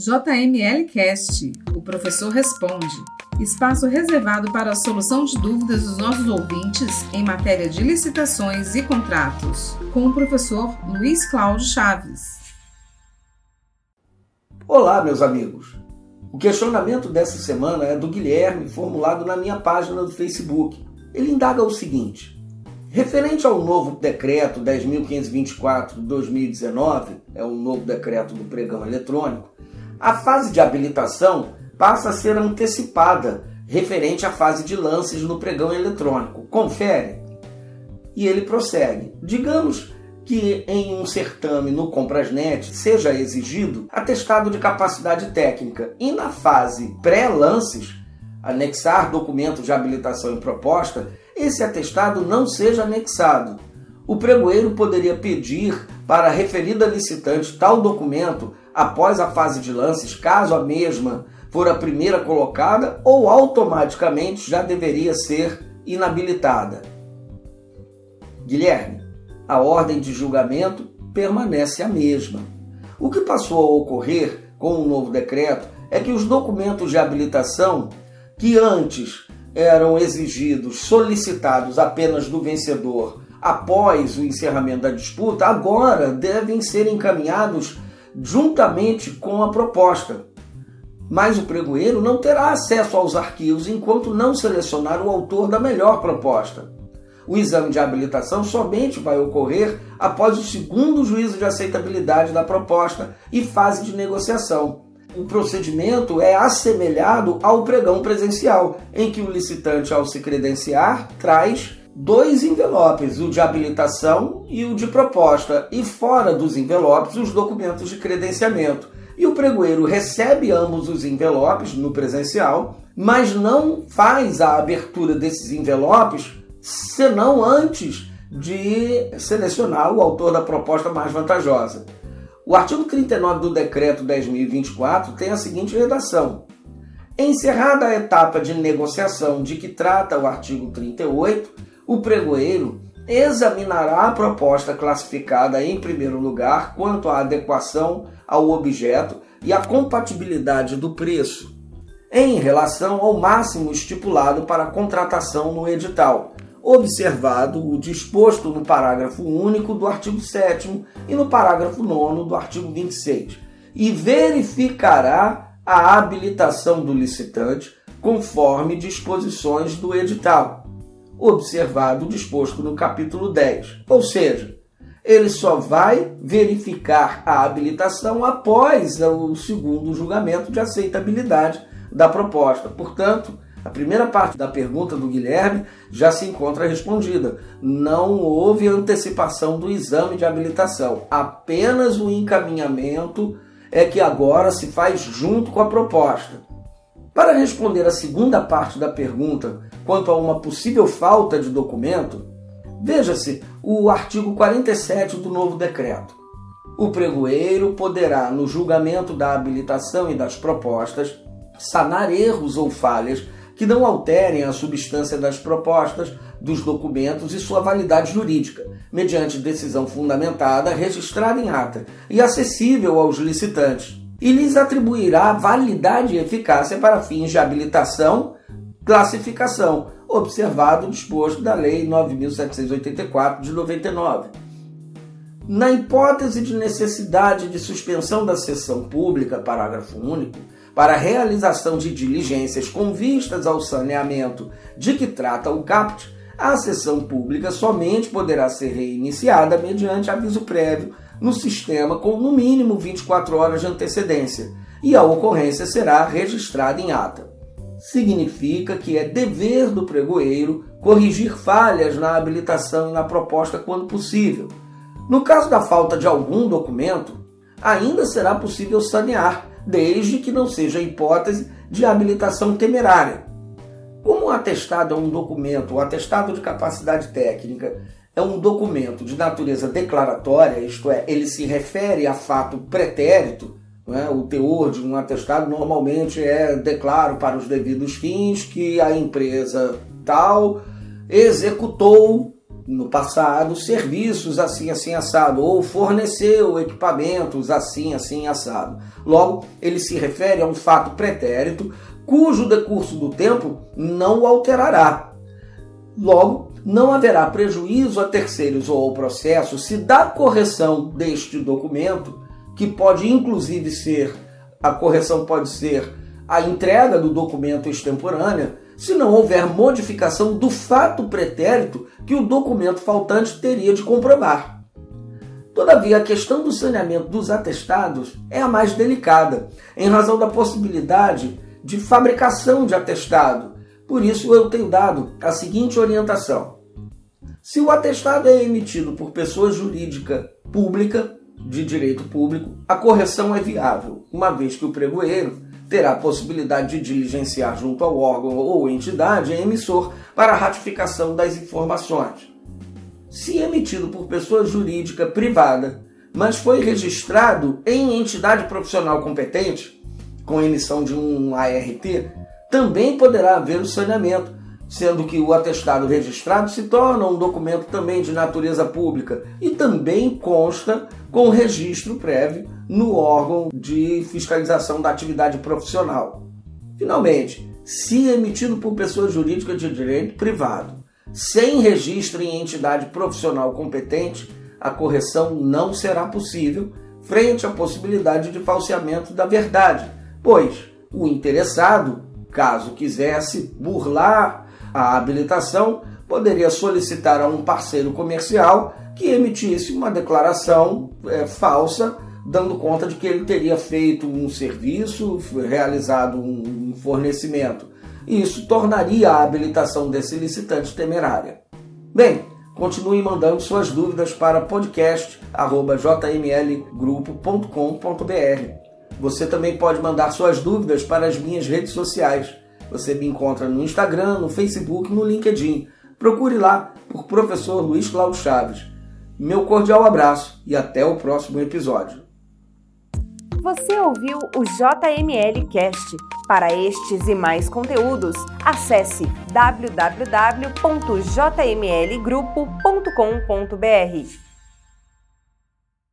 JML Cast, o professor responde. Espaço reservado para a solução de dúvidas dos nossos ouvintes em matéria de licitações e contratos, com o professor Luiz Cláudio Chaves. Olá, meus amigos. O questionamento dessa semana é do Guilherme, formulado na minha página do Facebook. Ele indaga o seguinte: Referente ao novo decreto 10.524 de 2019, é o novo decreto do pregão eletrônico, a fase de habilitação passa a ser antecipada referente à fase de lances no pregão eletrônico. Confere. E ele prossegue. Digamos que em um certame no Comprasnet seja exigido atestado de capacidade técnica e na fase pré-lances, anexar documento de habilitação e proposta, esse atestado não seja anexado. O pregoeiro poderia pedir para a referida licitante tal documento após a fase de lances, caso a mesma for a primeira colocada, ou automaticamente já deveria ser inabilitada. Guilherme, a ordem de julgamento permanece a mesma. O que passou a ocorrer com o novo decreto é que os documentos de habilitação, que antes eram exigidos, solicitados apenas do vencedor após o encerramento da disputa, agora devem ser encaminhados juntamente com a proposta. Mas o pregoeiro não terá acesso aos arquivos enquanto não selecionar o autor da melhor proposta. O exame de habilitação somente vai ocorrer após o segundo juízo de aceitabilidade da proposta e fase de negociação. O procedimento é assemelhado ao pregão presencial, em que o licitante, ao se credenciar, traz dois envelopes, o de habilitação e o de proposta, e fora dos envelopes os documentos de credenciamento. E o pregoeiro recebe ambos os envelopes no presencial, mas não faz a abertura desses envelopes senão antes de selecionar o autor da proposta mais vantajosa. O artigo 39 do decreto 10.024 tem a seguinte redação: Encerrada a etapa de negociação de que trata o artigo 38, o pregoeiro examinará a proposta classificada em primeiro lugar quanto à adequação ao objeto e à compatibilidade do preço, em relação ao máximo estipulado para contratação no edital, observado o disposto no parágrafo único do artigo 7 e no parágrafo 9 do artigo 26, e verificará a habilitação do licitante conforme disposições do edital, observado o disposto no capítulo 10. Ou seja, ele só vai verificar a habilitação após o segundo julgamento de aceitabilidade da proposta. Portanto, a primeira parte da pergunta do Guilherme já se encontra respondida. Não houve antecipação do exame de habilitação, apenas o encaminhamento é que agora se faz junto com a proposta. Para responder a segunda parte da pergunta quanto a uma possível falta de documento, veja-se o artigo 47 do novo decreto. O pregoeiro poderá, no julgamento da habilitação e das propostas, sanar erros ou falhas que não alterem a substância das propostas, dos documentos e sua validade jurídica, mediante decisão fundamentada, registrada em ata e acessível aos licitantes, e lhes atribuirá validade e eficácia para fins de habilitação, classificação, observado o disposto da Lei 9.784 de 99. Na hipótese de necessidade de suspensão da sessão pública, parágrafo único, para realização de diligências com vistas ao saneamento de que trata o CAPT, a sessão pública somente poderá ser reiniciada mediante aviso prévio no sistema com no mínimo 24 horas de antecedência e a ocorrência será registrada em ata. Significa que é dever do pregoeiro corrigir falhas na habilitação e na proposta quando possível. No caso da falta de algum documento, ainda será possível sanear desde que não seja hipótese de habilitação temerária. Como o atestado é um documento, o atestado de capacidade técnica é um documento de natureza declaratória, isto é, ele se refere a fato pretérito, é? o teor de um atestado normalmente é declaro para os devidos fins que a empresa tal executou no passado serviços assim assim assado ou forneceu equipamentos assim assim assado. Logo, ele se refere a um fato pretérito cujo decurso do tempo não alterará. Logo, não haverá prejuízo a terceiros ou ao processo se da correção deste documento, que pode inclusive ser a correção pode ser a entrega do documento extemporânea, se não houver modificação do fato pretérito que o documento faltante teria de comprovar. Todavia, a questão do saneamento dos atestados é a mais delicada, em razão da possibilidade de fabricação de atestado. Por isso, eu tenho dado a seguinte orientação: se o atestado é emitido por pessoa jurídica pública, de direito público, a correção é viável, uma vez que o pregoeiro terá a possibilidade de diligenciar junto ao órgão ou entidade emissor para ratificação das informações. Se emitido por pessoa jurídica privada, mas foi registrado em entidade profissional competente, com emissão de um ART, também poderá haver o saneamento, sendo que o atestado registrado se torna um documento também de natureza pública e também consta com registro prévio no órgão de fiscalização da atividade profissional. Finalmente, se emitido por pessoa jurídica de direito privado, sem registro em entidade profissional competente, a correção não será possível frente à possibilidade de falseamento da verdade, pois o interessado, caso quisesse burlar a habilitação, poderia solicitar a um parceiro comercial que emitisse uma declaração é, falsa, dando conta de que ele teria feito um serviço, realizado um fornecimento. Isso tornaria a habilitação desse licitante temerária. Bem, continue mandando suas dúvidas para podcast.jmlgrupo.com.br. Você também pode mandar suas dúvidas para as minhas redes sociais. Você me encontra no Instagram, no Facebook, no LinkedIn. Procure lá por Professor Luiz Cláudio Chaves. Meu cordial abraço e até o próximo episódio. Você ouviu o JML Cast. Para estes e mais conteúdos, acesse www.jmlgrupo.com.br.